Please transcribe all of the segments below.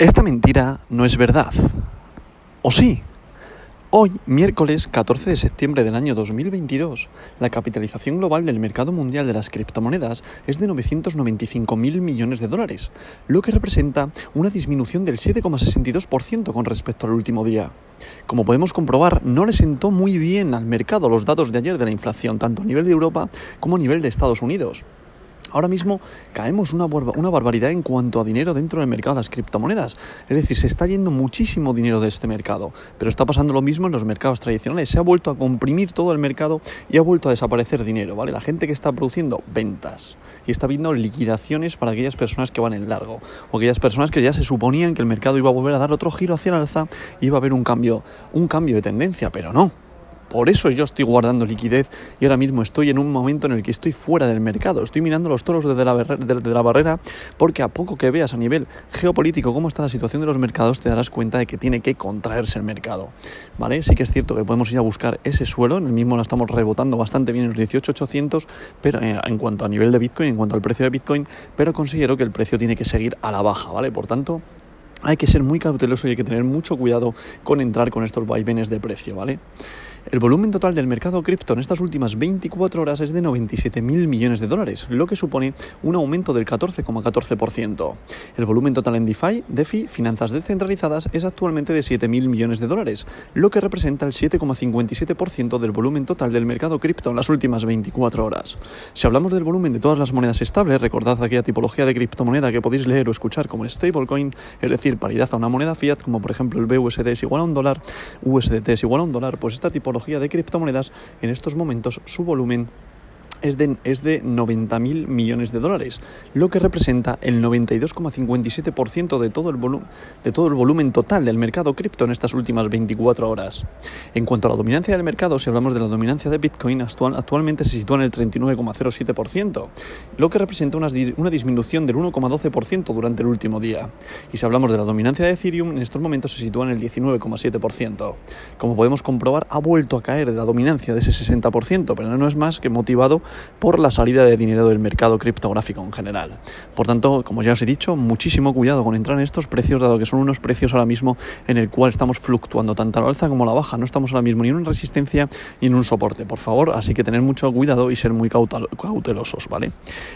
Esta mentira no es verdad. ¿O sí? Hoy, miércoles 14 de septiembre del año 2022, la capitalización global del mercado mundial de las criptomonedas es de 995.000 millones de dólares, lo que representa una disminución del 7,62% con respecto al último día. Como podemos comprobar, no le sentó muy bien al mercado los datos de ayer de la inflación, tanto a nivel de Europa como a nivel de Estados Unidos. Ahora mismo caemos una, barbaridad en cuanto a dinero dentro del mercado de las criptomonedas. Es decir, se está yendo muchísimo dinero de este mercado. Pero está pasando lo mismo en los mercados tradicionales. Se ha vuelto a comprimir todo el mercado y ha vuelto a desaparecer dinero, ¿vale? La gente que está produciendo ventas y está viendo liquidaciones para aquellas personas que van en largo. O aquellas personas que ya se suponían que el mercado iba a volver a dar otro giro hacia el alza y iba a haber un cambio, un cambio de tendencia, pero no. Por eso yo estoy guardando liquidez y ahora mismo estoy en un momento en el que estoy fuera del mercado. Estoy mirando los toros desde la, la barrera porque a poco que veas a nivel geopolítico cómo está la situación de los mercados te darás cuenta de que tiene que contraerse el mercado. ¿Vale? Sí que es cierto que podemos ir a buscar ese suelo, en el mismo lo estamos rebotando bastante bien en los 18.800, pero eh, en cuanto a nivel de Bitcoin, en cuanto al precio de Bitcoin, pero considero que el precio tiene que seguir a la baja, ¿vale? Por tanto, hay que ser muy cauteloso y hay que tener mucho cuidado con entrar con estos vaivenes de precio, ¿vale? El volumen total del mercado cripto en estas últimas 24 horas es de 97.000 millones de dólares, lo que supone un aumento del 14,14%. El volumen total en DeFi, DeFi, finanzas descentralizadas, es actualmente de 7.000 millones de dólares, lo que representa el 7,57% del volumen total del mercado cripto en las últimas 24 horas. Si hablamos del volumen de todas las monedas estables, recordad aquella tipología de criptomoneda que podéis leer o escuchar como stablecoin, es decir, paridad a una moneda fiat, como por ejemplo el BUSD es igual a un dólar, USDT es igual a un dólar, pues esta tipo de criptomonedas, en estos momentos su volumen es de, es de 90.000 millones de dólares, lo que representa el 92,57% de, todo el de todo el volumen total del mercado cripto en estas últimas 24 horas. En cuanto a la dominancia del mercado, si hablamos de la dominancia de Bitcoin, actual, actualmente se sitúa en el 39,07%, lo que representa una, una disminución del 1,12% durante el último día. Y si hablamos de la dominancia de Ethereum, en estos momentos se sitúa en el 19,7%. Como podemos comprobar, ha vuelto a caer de la dominancia de ese 60%, pero no es más que motivado por la salida de dinero del mercado criptográfico en general. Por tanto, como ya os he dicho, muchísimo cuidado con entrar en estos precios, dado que son unos precios ahora mismo en el cual estamos fluctuando tanto a la alza como a la baja. No estamos ahora mismo ni en una resistencia ni en un soporte, por favor. Así que tener mucho cuidado y ser muy cautelosos, ¿vale?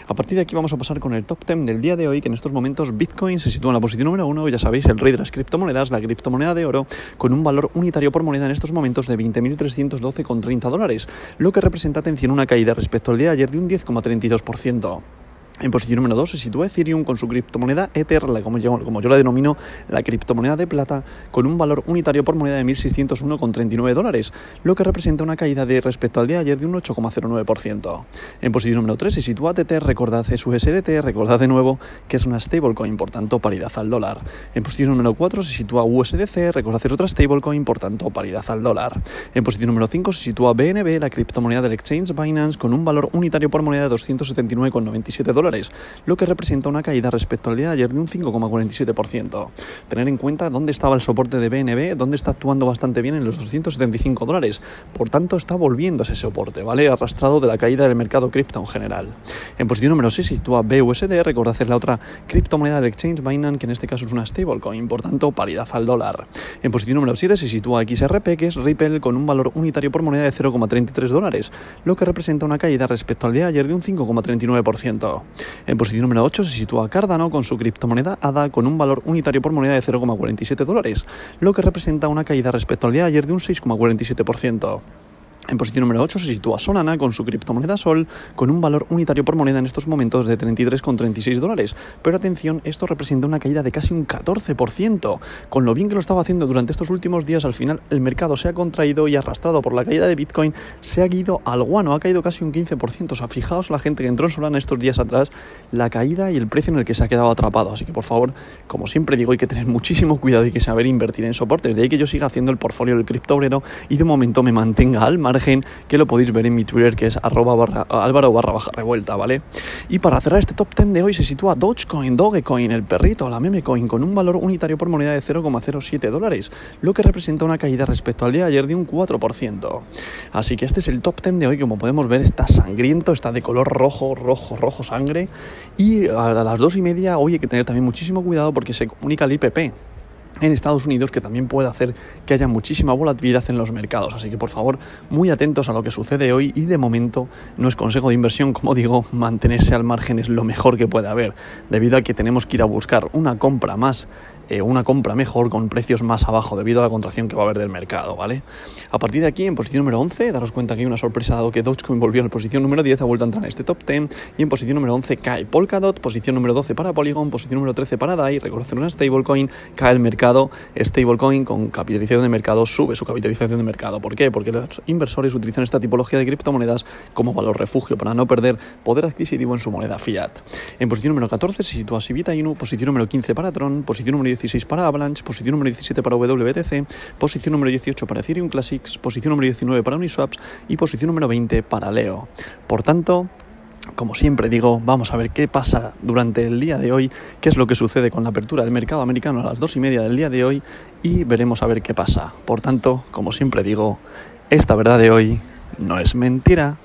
A partir de aquí vamos a pasar con el top 10 del día de hoy, que en estos momentos Bitcoin se sitúa en la posición número uno, ya sabéis, el rey de las criptomonedas, la criptomoneda de oro, con un valor unitario por moneda en estos momentos de 20.312,30 dólares, lo que representa, atención, una caída respecto el día de ayer de un 10,32%. En posición número 2 se sitúa Ethereum con su criptomoneda Ether, como yo, como yo la denomino, la criptomoneda de plata, con un valor unitario por moneda de 1.601,39 dólares, lo que representa una caída de respecto al día de ayer de un 8,09%. En posición número 3 se sitúa Tether, recordad su SDT, recordad de nuevo que es una stablecoin, por tanto paridad al dólar. En posición número 4 se sitúa USDC, recordad es otra stablecoin, por tanto paridad al dólar. En posición número 5 se sitúa BNB, la criptomoneda del exchange Binance, con un valor unitario por moneda de 279,97 dólares lo que representa una caída respecto al día de ayer de un 5,47%. Tener en cuenta dónde estaba el soporte de BNB, dónde está actuando bastante bien en los 275 dólares. Por tanto, está volviendo a ese soporte, ¿vale? Arrastrado de la caída del mercado cripto en general. En posición número 6 sitúa BUSD, recordad hacer la otra criptomoneda del exchange Binance, que en este caso es una stablecoin, por tanto, paridad al dólar. En posición número 7 se sitúa XRP, que es Ripple, con un valor unitario por moneda de 0,33 dólares, lo que representa una caída respecto al día de ayer de un 5,39%. En posición número 8 se sitúa Cardano con su criptomoneda ADA con un valor unitario por moneda de 0,47 dólares, lo que representa una caída respecto al día de ayer de un 6,47%. En posición número 8 se sitúa Solana con su criptomoneda Sol con un valor unitario por moneda en estos momentos de 33,36 dólares. Pero atención, esto representa una caída de casi un 14%. Con lo bien que lo estaba haciendo durante estos últimos días, al final el mercado se ha contraído y arrastrado por la caída de Bitcoin, se ha ido al guano, ha caído casi un 15%. O sea, fijaos la gente que entró en Solana estos días atrás, la caída y el precio en el que se ha quedado atrapado. Así que por favor, como siempre digo, hay que tener muchísimo cuidado y que saber invertir en soportes. De ahí que yo siga haciendo el portfolio del cripto obrero y de momento me mantenga al mar que lo podéis ver en mi Twitter que es arroba barra, álvaro barra baja revuelta, ¿vale? Y para cerrar este top 10 de hoy se sitúa Dogecoin, Dogecoin, el perrito, la meme coin, con un valor unitario por moneda de 0,07 dólares, lo que representa una caída respecto al día de ayer de un 4%. Así que este es el top 10 de hoy, como podemos ver está sangriento, está de color rojo, rojo, rojo sangre y a las dos y media hoy hay que tener también muchísimo cuidado porque se comunica el IPP en Estados Unidos que también puede hacer que haya muchísima volatilidad en los mercados. Así que por favor, muy atentos a lo que sucede hoy y de momento no es consejo de inversión, como digo, mantenerse al margen es lo mejor que puede haber, debido a que tenemos que ir a buscar una compra más eh, una compra mejor con precios más abajo debido a la contracción que va a haber del mercado, ¿vale? A partir de aquí, en posición número 11, daros cuenta que hay una sorpresa dado que Dogecoin volvió en posición número 10, ha vuelto a entrar en este top 10 y en posición número 11 cae Polkadot, posición número 12 para Polygon, posición número 13 para DAI, reconocer una stablecoin, cae el mercado, stablecoin con capitalización de mercado sube su capitalización de mercado. ¿Por qué? Porque los inversores utilizan esta tipología de criptomonedas como valor refugio para no perder poder adquisitivo en su moneda fiat. En posición número 14 se sitúa Sivita Inu, posición número 15 para Tron, posición número 16 para Avalanche, posición número 17 para WBTC, posición número 18 para Ethereum Classics, posición número 19 para Uniswaps y posición número 20 para Leo. Por tanto, como siempre digo, vamos a ver qué pasa durante el día de hoy, qué es lo que sucede con la apertura del mercado americano a las dos y media del día de hoy y veremos a ver qué pasa. Por tanto, como siempre digo, esta verdad de hoy no es mentira.